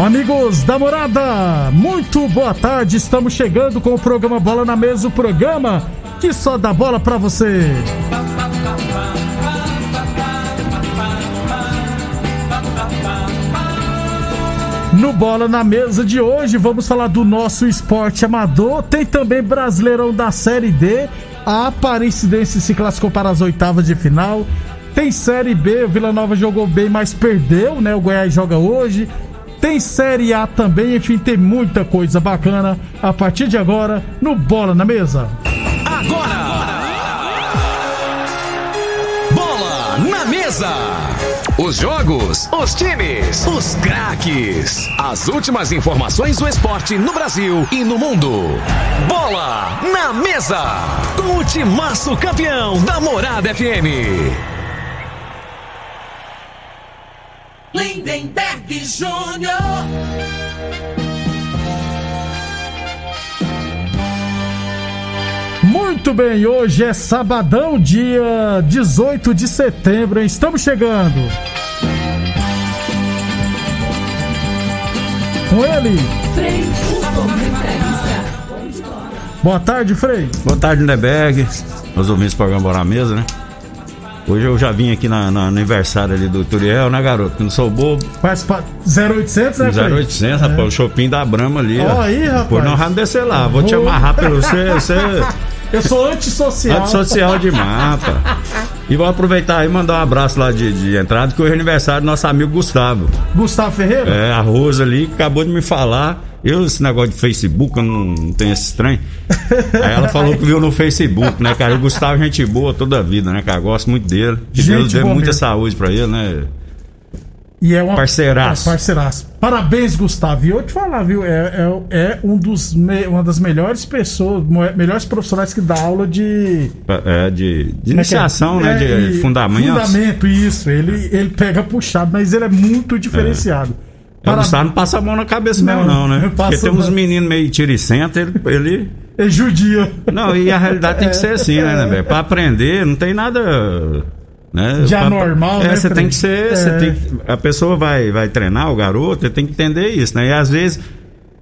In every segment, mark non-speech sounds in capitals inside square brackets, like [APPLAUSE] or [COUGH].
Amigos da morada, muito boa tarde. Estamos chegando com o programa Bola na Mesa o programa que só dá bola pra você. No Bola na Mesa de hoje, vamos falar do nosso esporte amador. Tem também Brasileirão da Série D. A Aparecidense se classificou para as oitavas de final. Tem Série B, o Vila Nova jogou bem, mas perdeu, né? O Goiás joga hoje. Tem Série A também, enfim, tem muita coisa bacana a partir de agora no Bola na Mesa. Agora! Bola na Mesa! Os jogos, os times, os craques. As últimas informações do esporte no Brasil e no mundo. Bola na Mesa! Com o timaço campeão da Morada FM. Lindenberg Jr. Muito bem, hoje é sabadão, dia 18 de setembro, hein? estamos chegando. Com ele. Frei, Boa tarde, Frei. Boa tarde, Lindenberg. Nós ouvimos o programa Bora Mesa, né? Hoje eu já vim aqui na, na, no aniversário ali do Turiel, né, garoto? Que não sou bobo. Faz 0800, né, 0800, é. rapaz, o shopping da Brama ali. Ó, aí, rapaz. Por não vamos descer lá, vou te amarrar pelo você. você... [LAUGHS] Eu sou antissocial. Antissocial demais, rapaz. E vou aproveitar aí e mandar um abraço lá de, de entrada, que hoje é aniversário do nosso amigo Gustavo. Gustavo Ferreira? É, a Rosa ali, que acabou de me falar. Eu, esse negócio de Facebook, eu não, não tenho esse estranho. Aí ela falou que viu no Facebook, né, cara? O Gustavo é gente boa toda a vida, né, cara? Gosto muito dele. Que gente Deus dê muita mesmo. saúde pra ele, né? E é uma parceiraço. É, parceiraço. Parabéns, Gustavo. E eu te falar, viu? É, é, é um dos me, uma das melhores pessoas, melhores profissionais que dá aula de. É, de, de é é? iniciação, né? De fundamento. Fundamento, isso. Ele, ele pega puxado, mas ele é muito diferenciado. É, Para... O Gustavo não passa a mão na cabeça não, mesmo, não, né? Porque tem uns meninos meio tiricento, ele. ele... É judia. Não, e a realidade tem que ser [LAUGHS] assim, né, né, velho? Pra aprender, não tem nada né? Já pra, normal, é, né? Você tem que ser. É. Tem a pessoa vai, vai treinar o garoto, ele tem que entender isso, né? E às vezes.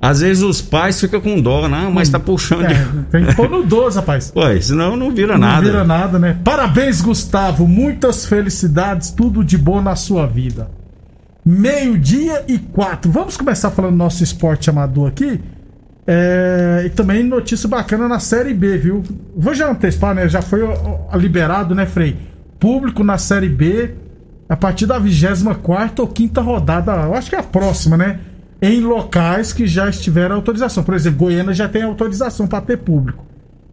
Às vezes os pais ficam com dó, não, mas tá puxando. É, tem que pôr no [LAUGHS] 12, rapaz. Ué, senão não vira não nada. Não vira nada, né? Parabéns, Gustavo. Muitas felicidades, tudo de bom na sua vida. Meio-dia e quatro. Vamos começar falando do nosso esporte amador aqui. É, e também notícia bacana na Série B, viu? Vou já antecipar, né? Já foi liberado, né, Frei? público na Série B a partir da 24 ou quinta rodada, eu acho que é a próxima, né? Em locais que já estiveram autorização. Por exemplo, Goiânia já tem autorização para ter público.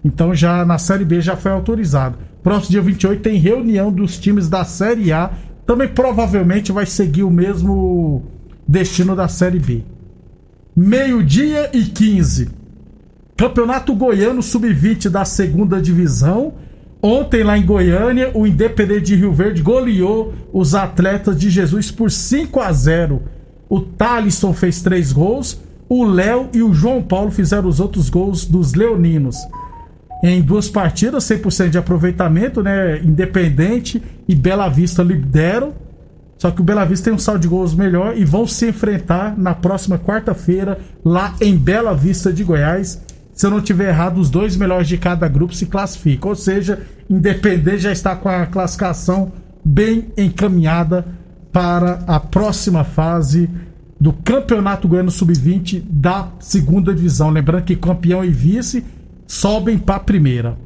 Então já na Série B já foi autorizado. Próximo dia 28 tem reunião dos times da Série A. Também provavelmente vai seguir o mesmo destino da Série B. Meio-dia e 15. Campeonato Goiano Sub-20 da segunda divisão. Ontem, lá em Goiânia, o Independente de Rio Verde goleou os atletas de Jesus por 5 a 0. O Thalisson fez três gols, o Léo e o João Paulo fizeram os outros gols dos leoninos. Em duas partidas, 100% de aproveitamento, né? Independente e Bela Vista lideram. Só que o Bela Vista tem um saldo de gols melhor e vão se enfrentar na próxima quarta-feira lá em Bela Vista de Goiás se eu não tiver errado, os dois melhores de cada grupo se classificam. Ou seja, Independente já está com a classificação bem encaminhada para a próxima fase do Campeonato Goiano Sub-20 da segunda divisão. Lembrando que campeão e vice sobem para a primeira.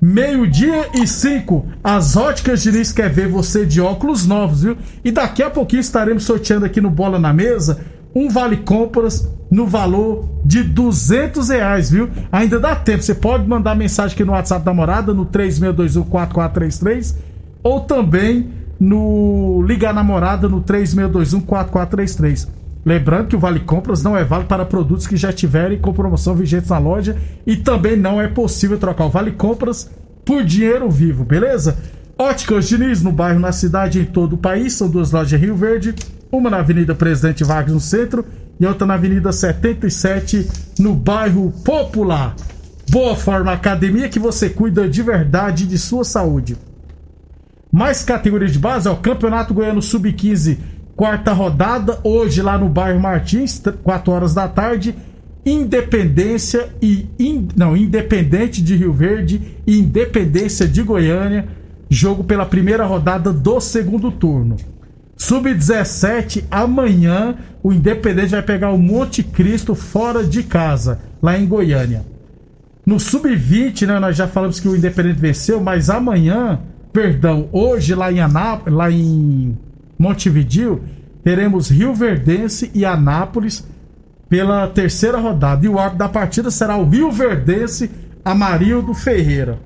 Meio-dia e cinco, as óticas Diniz quer ver você de óculos novos, viu? E daqui a pouquinho estaremos sorteando aqui no Bola na Mesa um vale compras no valor de 200 reais, viu? Ainda dá tempo, você pode mandar mensagem aqui no WhatsApp da morada, no 36214433 ou também no Ligar Namorada no 36214433. Lembrando que o Vale Compras não é válido para produtos que já tiverem com promoção vigente na loja e também não é possível trocar o Vale Compras por dinheiro vivo, beleza? Óticas Diniz, no bairro, na cidade em todo o país. São duas lojas em Rio Verde, uma na Avenida Presidente Vargas no centro e outra na Avenida 77 no bairro Popular. Boa Forma Academia que você cuida de verdade de sua saúde. Mais categorias de base, é o Campeonato Goiano Sub-15 quarta rodada, hoje lá no bairro Martins, 4 horas da tarde. Independência e. In, não, Independente de Rio Verde e Independência de Goiânia. Jogo pela primeira rodada do segundo turno. Sub-17, amanhã o Independente vai pegar o Monte Cristo fora de casa, lá em Goiânia. No Sub-20, né, nós já falamos que o Independente venceu, mas amanhã, perdão, hoje lá em Anápolis, lá em Montevideo, teremos Rio Verdense e Anápolis pela terceira rodada. E o árbitro da partida será o Rio Verdense Amarildo Ferreira.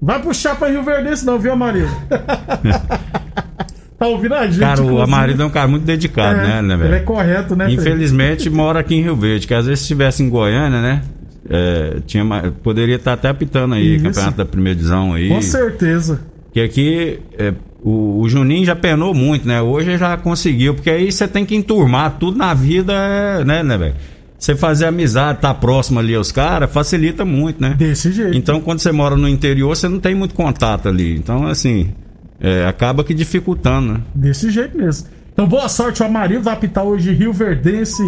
Vai puxar pra Rio Verdense não, viu, Amarildo? [LAUGHS] tá ouvindo a gente? Cara, o Amarildo é um cara muito dedicado, é, né, né, velho? Ele é correto, né? Infelizmente mora aqui em Rio Verde, que às vezes se estivesse em Goiânia, né? É, tinha, poderia estar até apitando aí, Isso. campeonato da primeira divisão aí. Com certeza. Que aqui é, o, o, Juninho já penou muito, né? Hoje já conseguiu, porque aí você tem que enturmar tudo na vida, né, né, velho? Você fazer amizade, tá próximo ali aos caras, facilita muito, né? Desse jeito. Então, quando você mora no interior, você não tem muito contato ali. Então, assim, é, acaba que dificultando, né? Desse jeito mesmo. Então, boa sorte, o Amarildo vai apitar hoje Rio Verdense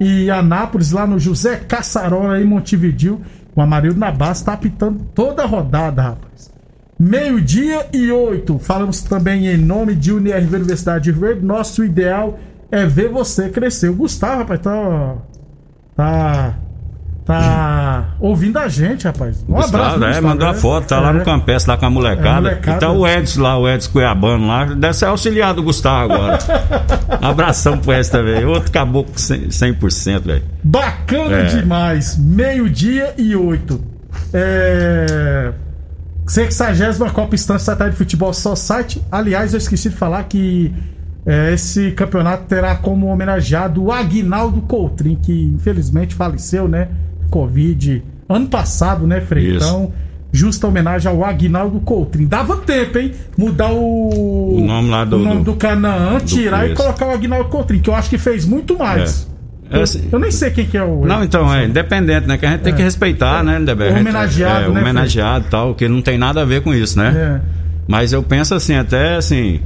e Anápolis, lá no José Caçarola, em Montevidil. O Amarildo na base tá apitando toda a rodada, rapaz meio-dia e oito. Falamos também em nome de UNIRV Universidade de Rio Verde. Nosso ideal é ver você crescer. O Gustavo, rapaz, tá. Tá. Tá ouvindo a gente, rapaz. Um Gustavo, abraço. É, mandou a foto, tá é, lá no Campestre, lá com a molecada. É, molecada. E tá o Edson lá, o Edson Cuiabano lá. Deve ser auxiliar do Gustavo agora. [LAUGHS] Abração pro Edson também. Outro caboclo 100%, velho. Bacana é. demais. Meio-dia e oito. É. 60 Copa Instância Estatal de Futebol Society. Aliás, eu esqueci de falar que é, esse campeonato terá como homenageado o Aguinaldo Coutrin, que infelizmente faleceu, né? Covid ano passado, né, Frei? Então, justa homenagem ao Aguinaldo Coutrin. Dava tempo, hein? Mudar o, o nome lá do, o nome do, do Canaã, tirar e colocar o Aguinaldo Coutrin, que eu acho que fez muito mais. É. Eu, assim, eu, nem sei quem que é o. Não, então, é independente, né? Que a gente tem que é. respeitar, né, Deber? Homenageado, é, né? Homenageado e tal, que não tem nada a ver com isso, né? É. Mas eu penso assim, até assim.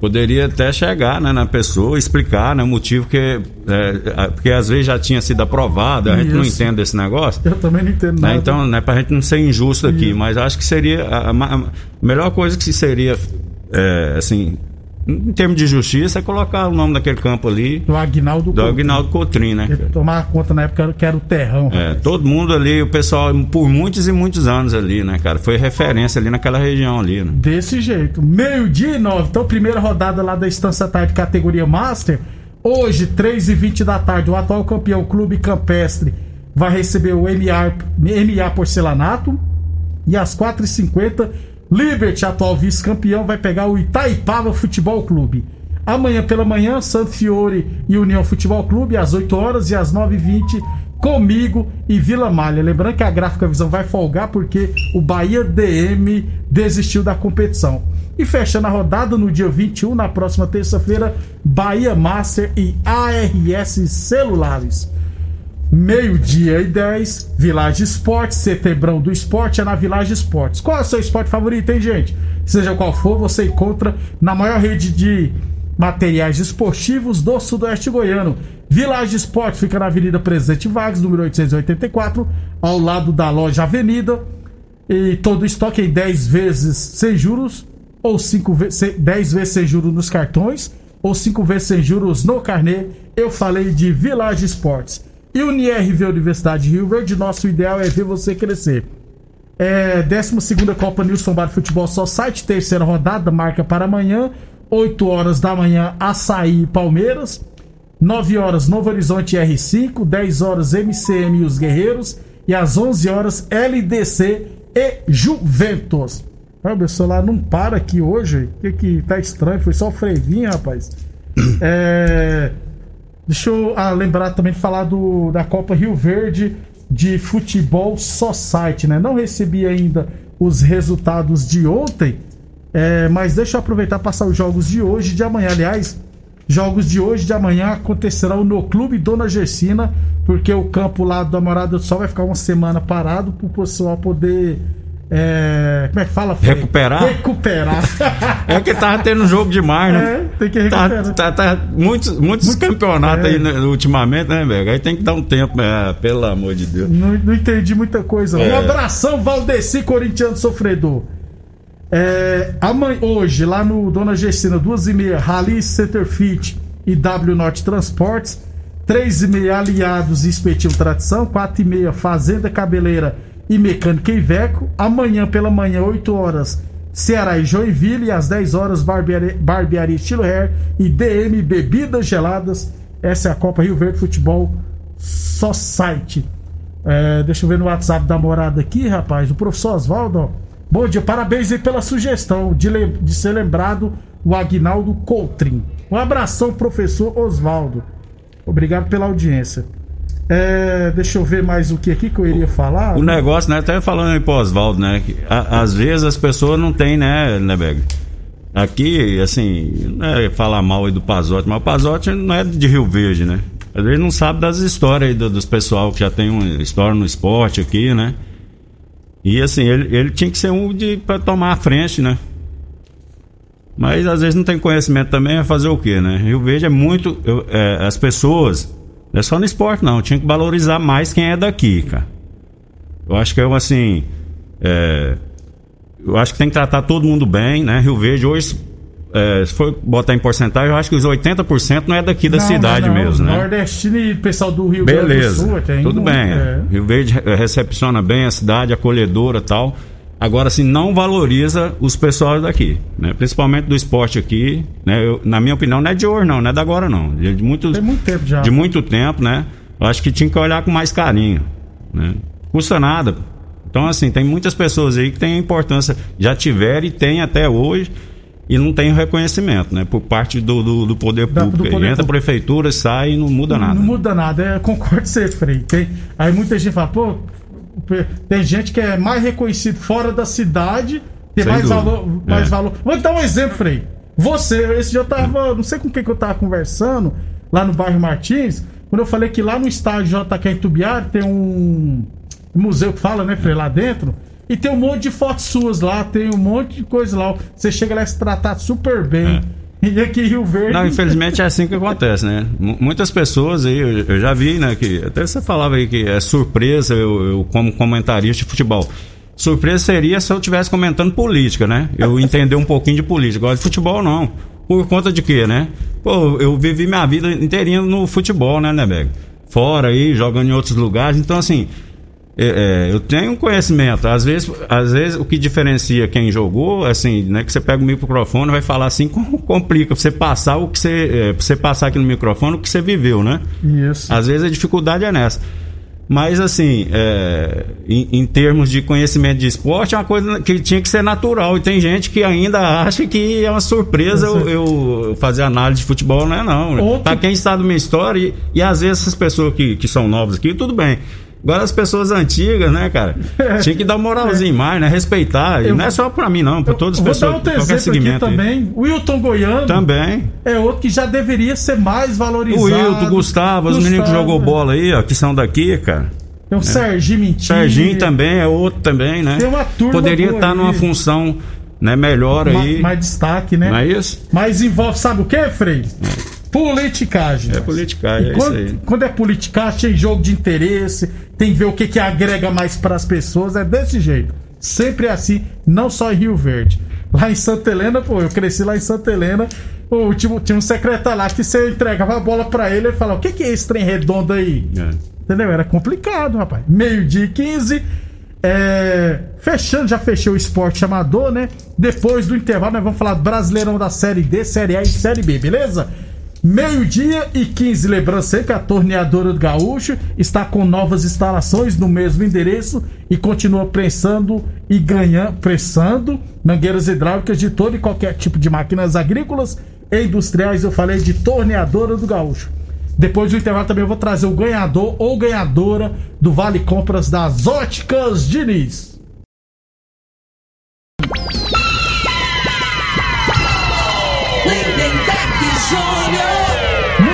Poderia até chegar né, na pessoa, explicar né, o motivo que. É, porque às vezes já tinha sido aprovado, a isso. gente não entende esse negócio. Eu também não entendo né, nada. Né, então, né, pra gente não ser injusto aqui, isso. mas acho que seria. A, a, melhor coisa que seria, é, assim, em termos de justiça, é colocar o nome daquele campo ali. Do Agnaldo Do Agnaldo Cotrim, né? Tomar conta na época que era o terrão. É, todo mundo ali, o pessoal, por muitos e muitos anos ali, né, cara? Foi referência ali naquela região ali, né? Desse jeito. Meio-dia e nove. Então, primeira rodada lá da Estância Tarde, categoria Master. Hoje, 3 e 20 da tarde, o atual campeão Clube Campestre vai receber o MA, MA Porcelanato. E às 4 e 50 Liberty, atual vice-campeão, vai pegar o Itaipava Futebol Clube. Amanhã pela manhã, Santo Fiore e União Futebol Clube, às 8 horas e às 9h20, comigo e Vila Malha. Lembrando que a Gráfica Visão vai folgar porque o Bahia DM desistiu da competição. E fechando a rodada no dia 21, na próxima terça-feira, Bahia Master e ARS Celulares meio-dia e 10, Village Esportes, Setebrão do Esporte é na Village Esportes. Qual é o seu esporte favorito, hein, gente? Seja qual for, você encontra na maior rede de materiais esportivos do Sudoeste Goiano. Village Esportes fica na Avenida Presidente Vargas, número 884, ao lado da loja Avenida. E todo o estoque em 10 vezes sem juros, ou 5 vezes, 10 vezes sem juros nos cartões, ou 5 vezes sem juros no carnê. Eu falei de Village Esportes. E o NIRV Universidade de Rio Verde, nosso ideal é ver você crescer. É, 12 Copa Nilson Bar Futebol Só Site, terceira rodada, marca para amanhã. 8 horas da manhã, Açaí e Palmeiras. 9 horas, Novo Horizonte R5. 10 horas, MCM e os Guerreiros. E às 11 horas, LDC e Juventus. Ah, meu celular não para aqui hoje. O que que tá estranho? Foi só o frevinho, rapaz. [CLEARS THROAT] É... Deixa eu ah, lembrar também de falar do, da Copa Rio Verde de Futebol Society, né? Não recebi ainda os resultados de ontem, é, mas deixa eu aproveitar e passar os jogos de hoje e de amanhã. Aliás, jogos de hoje e de amanhã acontecerão no Clube Dona Gersina, porque o campo lá da Morada do Sol vai ficar uma semana parado para o pessoal poder é, como é que fala? Fred? Recuperar? Recuperar. é que tava tendo jogo demais, né? É, tem que recuperar. Tá, tá, tá muitos, muitos Muito, campeonatos é. aí né, ultimamente, né, velho? Aí tem que dar um tempo, é, pelo amor de Deus. Não, não entendi muita coisa. É. Um abração, Valdeci, corintiano sofredor. É, amanhã, hoje, lá no Dona Gessina, duas e meia, Rally Center Fit e W Norte Transportes. Três e meia, Aliados e Espetil Tradição. Quatro e meia, Fazenda Cabeleira e Mecânica Iveco. Amanhã pela manhã, 8 horas, Ceará e Joinville. E às 10 horas, Barbearia, Barbearia Estilo Hair e DM Bebidas Geladas. Essa é a Copa Rio Verde Futebol Só Site. É, deixa eu ver no WhatsApp da morada aqui, rapaz. O professor Oswaldo, bom dia, parabéns aí pela sugestão de, de ser lembrado o Agnaldo Coutrin. Um abração, professor Oswaldo. Obrigado pela audiência. É, deixa eu ver mais o que aqui que eu iria falar. O negócio, né? Até falando aí pro Oswaldo, né? Que, a, às vezes as pessoas não têm, né, Nebeg? Aqui, assim, não é falar mal aí do Pazote, mas o Pazote não é de Rio Verde, né? Às vezes não sabe das histórias aí do, dos pessoal que já tem uma história no esporte aqui, né? E assim, ele, ele tinha que ser um de para tomar a frente, né? Mas às vezes não tem conhecimento também, é fazer o quê, né? Rio Verde é muito. Eu, é, as pessoas não é só no esporte, não. Tinha que valorizar mais quem é daqui, cara. Eu acho que eu, assim. É, eu acho que tem que tratar todo mundo bem, né? Rio Verde hoje, é, se for botar em porcentagem, eu acho que os 80% não é daqui da não, cidade não, não. mesmo, né? Nordestino e pessoal do Rio Beleza. Grande do Sul. Tem tudo bem. É. Rio Verde recepciona bem a cidade, acolhedora tal. Agora, assim, não valoriza os pessoal daqui, né? Principalmente do esporte aqui, né? Eu, na minha opinião, não é de hoje, não, não é da agora, não. De, de muito, Tem muito tempo já. De muito tempo, né? Eu acho que tinha que olhar com mais carinho, né? Custa nada. Então, assim, tem muitas pessoas aí que têm importância, já tiveram e tem até hoje, e não tem reconhecimento, né? Por parte do, do, do poder da, público. Do poder entra a prefeitura, sai e não muda nada. Não muda nada, é, concordo com você, Frei. Tem, aí muita gente fala, pô, tem gente que é mais reconhecido fora da cidade, tem Sem mais valor, mais é. valor. Vou dar um exemplo, Frei. Você, esse dia eu tava, não sei com quem que eu tava conversando, lá no bairro Martins, quando eu falei que lá no estádio JK em tem um museu que fala, né, Frei, lá dentro. E tem um monte de fotos suas lá, tem um monte de coisa lá. Você chega lá e se tratar super bem. É. E aqui Rio Verde. Não, infelizmente é assim que acontece, né? M muitas pessoas aí, eu, eu, já vi, né? Que até você falava aí que é surpresa eu, eu como comentarista de futebol. Surpresa seria se eu estivesse comentando política, né? Eu entender um pouquinho de política. Agora de futebol não. Por conta de quê, né? Pô, eu vivi minha vida inteirinha no futebol, né, Nebeg? Fora aí, jogando em outros lugares. Então, assim, é, é, eu tenho conhecimento. Às vezes, às vezes o que diferencia quem jogou, assim, né, que você pega o microfone e vai falar assim, [LAUGHS] complica você passar o que você, é, você passar aqui no microfone o que você viveu, né? Isso. Às vezes a dificuldade é nessa. Mas assim, é, em, em, termos de conhecimento de esporte, é uma coisa que tinha que ser natural. E tem gente que ainda acha que é uma surpresa eu, eu, fazer análise de futebol, não é não. Né? Outro... Para quem está da minha história, e, e às vezes essas pessoas que, que são novas aqui, tudo bem. Agora as pessoas antigas, né, cara? [LAUGHS] Tinha que dar moralzinho mais, né? Respeitar. E não é só pra mim, não, pra todas as pessoas. Vou dar outro exemplo aqui também. O Wilton Goiano. Também. É outro que já deveria ser mais valorizado. O Wilton, Gustavo, os meninos que jogou bola aí, ó, que são daqui, cara. Tem o é. Serginho Mentira. Serginho também, é outro também, né? Tem uma turma Poderia estar tá numa função né, melhor aí. Mais destaque, né? Não é isso? Mas envolve, sabe o que, Frei? Politicagem. É politicagem, é quando, isso aí. Quando é politicagem, tem jogo de interesse, tem que ver o que, que agrega mais para as pessoas, é desse jeito. Sempre é assim, não só em Rio Verde. Lá em Santa Helena, pô, eu cresci lá em Santa Helena, pô, tinha, tinha um secretário lá que você entregava a bola para ele e falava: O que, que é esse trem redondo aí? É. Entendeu? Era complicado, rapaz. Meio-dia e 15. É, fechando, já fechei o esporte amador, né? Depois do intervalo, nós vamos falar do Brasileirão da Série D, Série A e Série B, beleza? Meio-dia e 15, lembrando que a torneadora do Gaúcho está com novas instalações no mesmo endereço e continua prensando e ganhando, pressando mangueiras hidráulicas de todo e qualquer tipo de máquinas agrícolas e industriais. Eu falei de torneadora do Gaúcho. Depois do intervalo também eu vou trazer o ganhador ou ganhadora do Vale Compras das Óticas Diniz.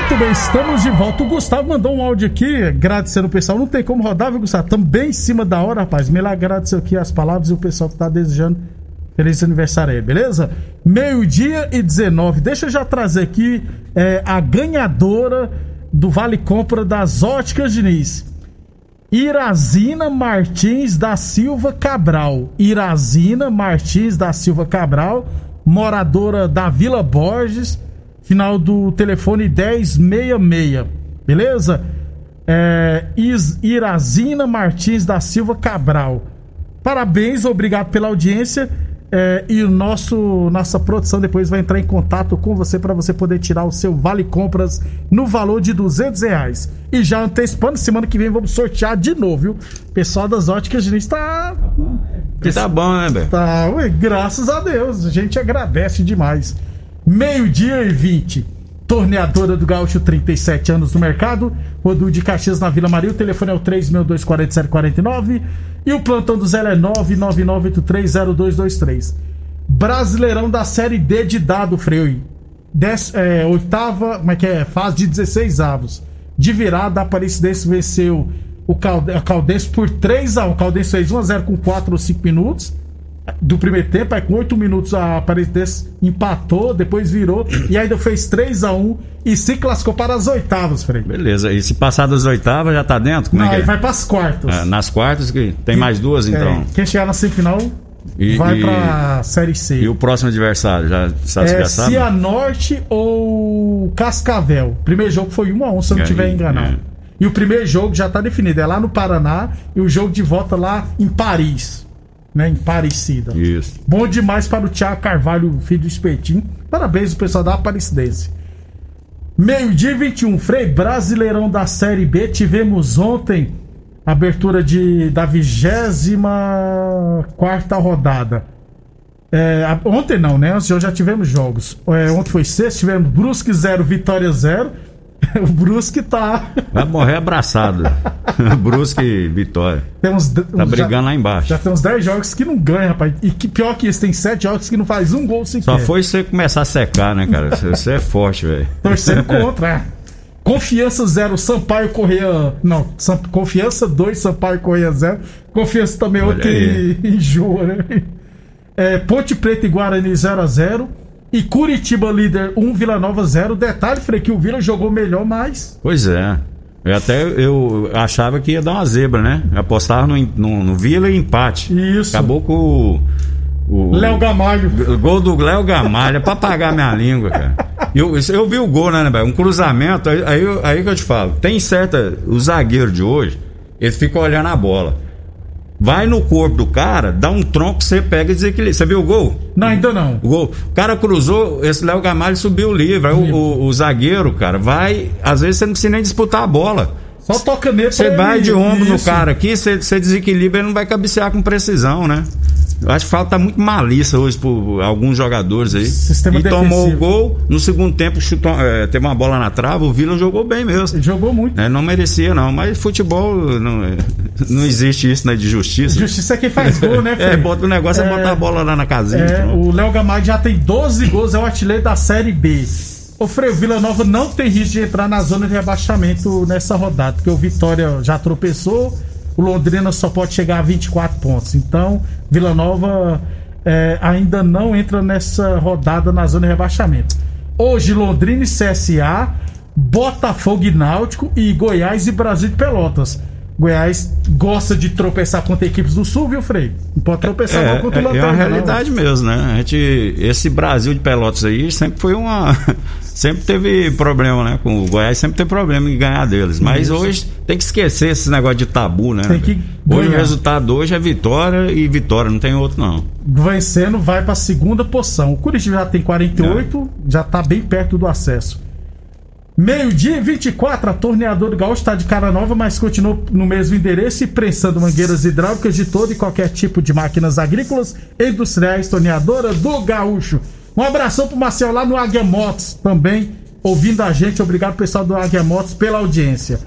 Muito bem, estamos de volta. O Gustavo mandou um áudio aqui, agradecendo o pessoal. Não tem como rodar, viu, Gustavo? Estamos bem em cima da hora, rapaz. Me agradeceu aqui as palavras e o pessoal que está desejando feliz aniversário aí, beleza? Meio-dia e 19. Deixa eu já trazer aqui é, a ganhadora do Vale Compra das Óticas Diniz. Irazina Martins da Silva Cabral. Irazina Martins da Silva Cabral, moradora da Vila Borges final do telefone 1066, beleza? É, Irazina Martins da Silva Cabral. Parabéns, obrigado pela audiência. É, e o nosso nossa produção depois vai entrar em contato com você para você poder tirar o seu vale compras no valor de 200 reais. E já antecipando, semana que vem vamos sortear de novo, viu? Pessoal das óticas, a gente está. Tá bom, né, Beto? Tá, ué, graças a Deus, a gente agradece demais. Meio-dia e 20. Torneadora do Gaúcho, 37 anos no mercado. Rodu de Caxias na Vila Maria. O telefone é o 3624749. E o plantão do Zé é 999830223. Brasileirão da Série D de dado, Freio. Des, é, oitava, como é que é? Fase de 16 avos. De virada, a Aparecidense venceu o Caldense por 3x1. O Caldense fez 1x0 com 4 ou 5 minutos do primeiro tempo, aí com 8 minutos a Aparecidense empatou, depois virou e ainda fez 3 a 1 e se classificou para as oitavas, Frei. Beleza, e se passar das oitavas já tá dentro? Como Não, é que aí é? vai para as quartas. É, nas quartas que tem e, mais duas então. É, quem chegar na semifinal e, vai para série C. E o próximo adversário já sabe é, sabe? Cianorte ou Cascavel. Primeiro jogo foi 1 a 1, se eu não estiver enganado. É. E o primeiro jogo já tá definido, é lá no Paraná e o jogo de volta lá em Paris né? Em Parecida. Isso. Bom demais para o Thiago Carvalho, filho do Espetinho. Parabéns, o pessoal da Aparecidense. Meio-dia 21, Frei Brasileirão da Série B. Tivemos ontem abertura de, da 24 rodada. É, ontem não, né? Antes já tivemos jogos. É, ontem foi sexta, tivemos Brusque 0, Vitória 0. [LAUGHS] o Brusque tá. Vai morrer abraçado. [LAUGHS] Brusque Vitória. Temos, tá brigando já, lá embaixo. Já tem uns 10 jogos que não ganha, rapaz. E que pior que isso, tem 7 jogos que não faz um gol sequer. Só foi você começar a secar, né, cara? Você é forte, velho. Torcendo [LAUGHS] contra, é. Confiança 0, Sampaio Correia. Não, Confiança 2, Sampaio Correia 0. Confiança também outro que enjoa, né? É, Ponte Preta e Guarani 0 x 0 e Curitiba líder 1, Vila Nova 0. Detalhe, Frei, que o Vila jogou melhor, mas. Pois é. Eu até eu achava que ia dar uma zebra, né? Eu apostava no, no, no Vila e empate. Isso. Acabou com o. Léo Gamalho. O gol do Léo Gamalho, é pra pagar minha língua, cara. Eu, eu vi o gol, né, né Um cruzamento, aí, aí, aí que eu te falo. Tem certa. O zagueiro de hoje, ele fica olhando a bola vai no corpo do cara, dá um tronco, você pega e desequilibra. Você viu o gol? Não, ainda não. O gol. O cara cruzou, esse Léo Gamalho subiu livre. Aí o, o, o, zagueiro, cara, vai. Às vezes você não precisa nem disputar a bola. Só toca nele Você vai de ombro isso. no cara aqui, você, você desequilibra, ele não vai cabecear com precisão, né? Eu acho que falta muito malícia hoje por alguns jogadores aí. Sistema e defensivo. tomou o gol. No segundo tempo chutou, é, teve uma bola na trava. O Vila jogou bem mesmo. Ele jogou muito. É, não merecia, não. Mas futebol não, é, não existe isso, né? De justiça. Justiça é quem faz gol, né, [LAUGHS] Fê? É, bota o negócio é, é botar a bola lá na casinha. É, o Léo Gamalho já tem 12 gols, é o artilheiro da Série B. O Freio Vila Nova não tem risco de entrar na zona de rebaixamento nessa rodada, porque o Vitória já tropeçou o Londrina só pode chegar a 24 pontos. Então, Vila Nova é, ainda não entra nessa rodada na zona de rebaixamento. Hoje, Londrina e CSA, Botafogo e Náutico e Goiás e Brasil de Pelotas. Goiás gosta de tropeçar contra equipes do Sul, viu, Frei? Não pode tropeçar é, contra o Lanterna. É a realidade não. mesmo, né? A gente, esse Brasil de Pelotas aí sempre foi uma. [LAUGHS] sempre teve problema, né? Com o Goiás sempre teve problema em ganhar deles. Mas Isso. hoje tem que esquecer esse negócio de tabu, né? Tem que hoje o resultado hoje é vitória e vitória, não tem outro, não. Vencendo, vai para a segunda posição. O Curitiba já tem 48, é. já tá bem perto do acesso. Meio-dia 24, a torneadora Gaúcho está de cara nova, mas continua no mesmo endereço e prensando mangueiras hidráulicas de todo e qualquer tipo de máquinas agrícolas e industriais. Torneadora do Gaúcho. Um abração pro Marcel lá no Águia Motos também, ouvindo a gente. Obrigado, pessoal do Águia Motos, pela audiência.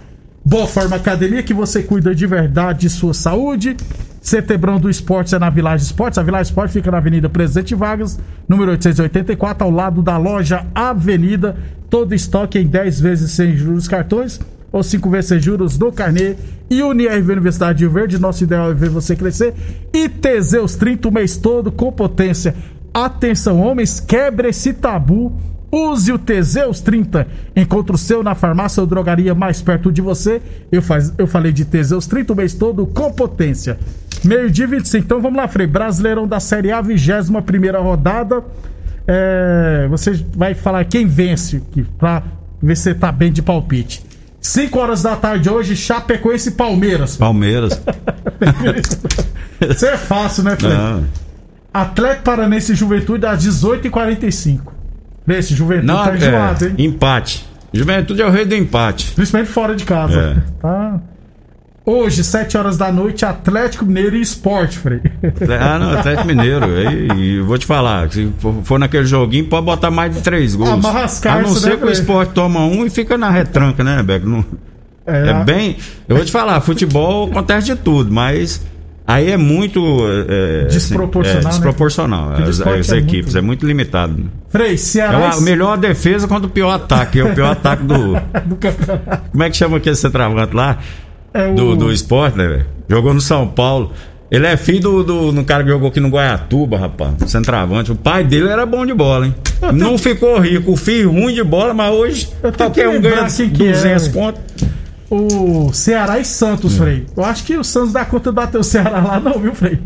Boa Forma Academia, que você cuida de verdade de sua saúde. Cetebrão do Esportes é na Village Esportes. A Village Esportes fica na Avenida Presidente Vargas, número 884, ao lado da loja Avenida. Todo estoque em 10 vezes sem juros cartões ou 5 vezes sem juros no carnê. E UniRV Universidade de Verde, nosso ideal é ver você crescer. E Teseus 30 o mês todo com potência. Atenção, homens, quebre esse tabu Use o Teseus 30. Encontre o seu na farmácia ou drogaria mais perto de você. Eu, faz, eu falei de Teseus 30 o mês todo com potência. Meio-dia 25. Então vamos lá, Frei. Brasileirão da Série A, 21 primeira rodada. É, você vai falar quem vence pra ver se você tá bem de palpite. 5 horas da tarde hoje, Chapecoense e Palmeiras. Palmeiras. [LAUGHS] Isso é fácil, né, Frei? Atlético Paranense e Juventude às 18h45. Vê, esse Juventude Não, tá enjoado, é, hein? Empate. Juventude é o rei do empate. Principalmente fora de casa. É. Tá. Hoje, 7 horas da noite, Atlético Mineiro e Esporte, Frei. Ah, não, Atlético Mineiro. [LAUGHS] E, vou te falar, se for naquele joguinho, pode botar mais de 3 gols. Amarrascar, a não ser né, que o esporte toma um e fica na retranca, né, Beco? Não... É, é bem. Eu vou te falar, futebol acontece de tudo, mas Aí é muito. É, desproporcional. Assim, é, desproporcional. Né? As, as é equipes, muito... é muito limitado. Frei, Ceará. É a melhor defesa contra o pior ataque. É o pior ataque do. [LAUGHS] do. Como é que chama aquele centroavante lá? É o... do, do esporte, né, velho? Jogou no São Paulo. Ele é filho do, do, do cara que jogou aqui no Guaiatuba, rapaz. Centroavante. O pai dele era bom de bola, hein? Não ficou rico. O filho ruim de bola, mas hoje qualquer um ganha 200 é. conto o Ceará e Santos, hum. Frei. Eu acho que o Santos dá conta de bater o Ceará lá, não, viu, Frei?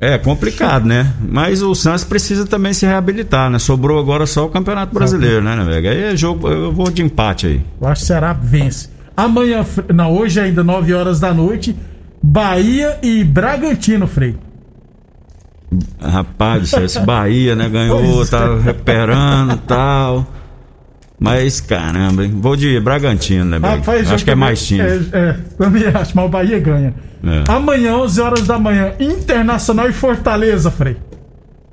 É complicado, né? Mas o Santos precisa também se reabilitar, né? Sobrou agora só o Campeonato Brasileiro, né, né, velho? Aí é jogo, eu vou de empate aí. Eu acho que o Ceará vence. Amanhã, não, hoje ainda 9 horas da noite, Bahia e Bragantino, Frei. Rapaz, esse Bahia, né? Ganhou, tá recuperando e tal. Mas caramba, hein? vou de Bragantino, né, Rapaz, Acho que é mais time. É, é, também acho, mas o Bahia ganha. É. Amanhã, 11 horas da manhã, Internacional e Fortaleza, Frei.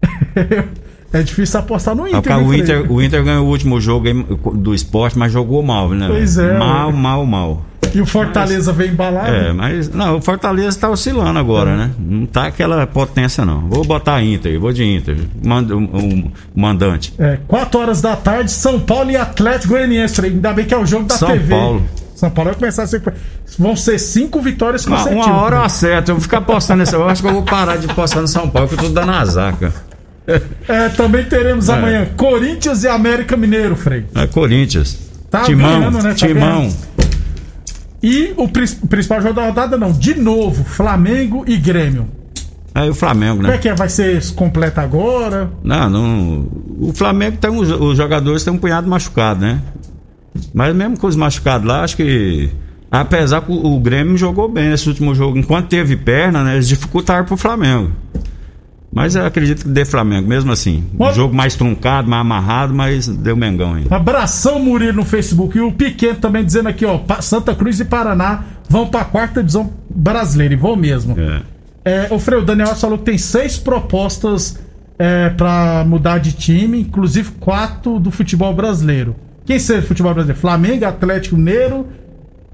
[LAUGHS] é difícil apostar no Inter. É, o, Inter o Inter ganhou o último jogo do esporte, mas jogou mal, né? Pois é. Mal, mal, mal. E o Fortaleza mas, vem embalado? É, mas não, o Fortaleza tá oscilando agora, né? Não tá aquela potência, não. Vou botar Inter, vou de Inter. Manda, um, um, mandante. É, 4 horas da tarde, São Paulo e Atlético Goianiense. Ainda bem que é o jogo da São TV. São Paulo. São Paulo vai começar a ser. Vão ser cinco vitórias consecutivas. Uma hora eu acerto. Eu vou ficar postando nesse. Eu acho que eu vou parar de postar no São Paulo, que eu tô dando azar, cara. É, também teremos é. amanhã Corinthians e América Mineiro, Frei. É, Corinthians. Tá Timão, ganhando, né? Tá Timão. Ganhando. E o principal jogo da rodada, não. De novo, Flamengo e Grêmio. É o Flamengo, né? Como é que é? Vai ser completo agora? Não, não. O Flamengo tem os, os jogadores têm um punhado machucado, né? Mas mesmo com os machucados lá, acho que. Apesar que o, o Grêmio jogou bem nesse último jogo. Enquanto teve perna, né? Eles dificultaram pro Flamengo. Mas eu acredito que dê Flamengo, mesmo assim. Um jogo mais truncado, mais amarrado, mas deu Mengão aí. Abração Murilo no Facebook. E o Pequeno também dizendo aqui, ó, Santa Cruz e Paraná vão pra quarta divisão brasileira. E vão mesmo. É. É, o Freio, o Daniel falou que tem seis propostas é, para mudar de time, inclusive quatro do futebol brasileiro. Quem seria do futebol brasileiro? Flamengo, Atlético Mineiro,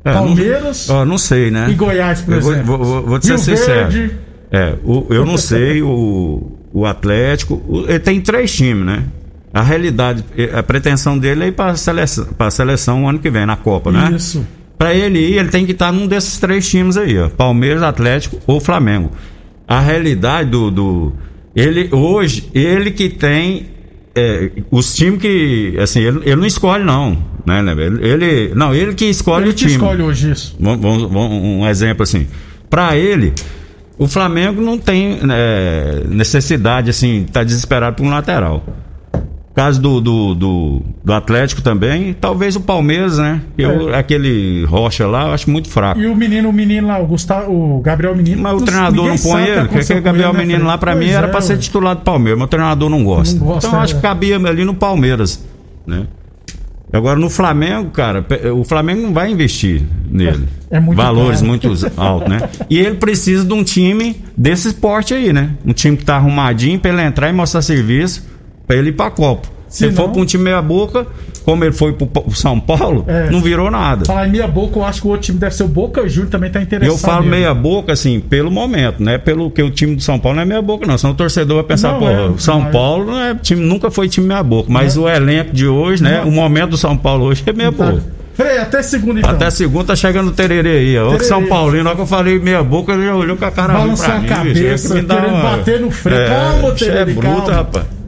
é, Palmeiras. Não, não sei, né? E Goiás, por eu exemplo. Vou, vou, vou te ser sincero. Verde, é, o, eu não sei, o, o Atlético. O, ele tem três times, né? A realidade, a pretensão dele é ir para a seleção, a seleção ano que vem, na Copa, né? Isso. Para ele ir, ele tem que estar num desses três times aí, ó, Palmeiras, Atlético ou Flamengo. A realidade do. do ele, hoje, ele que tem. É, os times que. Assim, ele, ele não escolhe, não. Né, né? Ele, ele- não, ele que escolhe Ele o time. escolhe hoje isso. Vamos- vamos- vamos- um exemplo assim. Pra ele, o Flamengo não tem né, necessidade, assim, tá desesperado por um lateral. Caso do, do, do, do Atlético também, talvez o Palmeiras, né? Eu, Aquele Rocha lá, eu acho muito fraco. É. E o menino, o menino lá, o Gustavo, o Gabriel Menino. Mas o treinador não põe o que ele, porque aquele com Gabriel né, Menino lá pra Pois mim era é, pra ser titular do Palmeiras, mas o treinador não gosta. Não gosta, então eu acho é. que cabia ali no Palmeiras, né? Agora no Flamengo, cara, o Flamengo não vai investir nele. É muito Valores caro. muito [LAUGHS] altos, né? E ele precisa de um time desse esporte aí, né? Um time que tá arrumadinho pra ele entrar e mostrar serviço pra ele ir pra Copa. Se ele Senão- for pra um time meia boca, como ele foi pro pro São Paulo, É. não virou nada. Falar em meia boca, eu acho que o outro time deve ser o Boca Júnior, também tá interessado. Eu falo nele. meia boca, assim, pelo momento, né? Pelo que o time do São Paulo não é meia boca, não. Senão o torcedor vai pensar, Não, pô, é, o São mas- Paulo não é time, nunca foi time meia boca. Mas o elenco de hoje, né? O momento do São Paulo hoje é meia Tá. boca. Frei, até segunda então. Até segunda tá chegando o tererê aí, ó. Tererê. São Paulino, na hora que eu falei meia boca, ele já olhou com a cara Balançou pra a mim. cabeça. Esse me dá querendo uma- bater no freio. É, calma, É Tererê, bruto, calma. rapaz.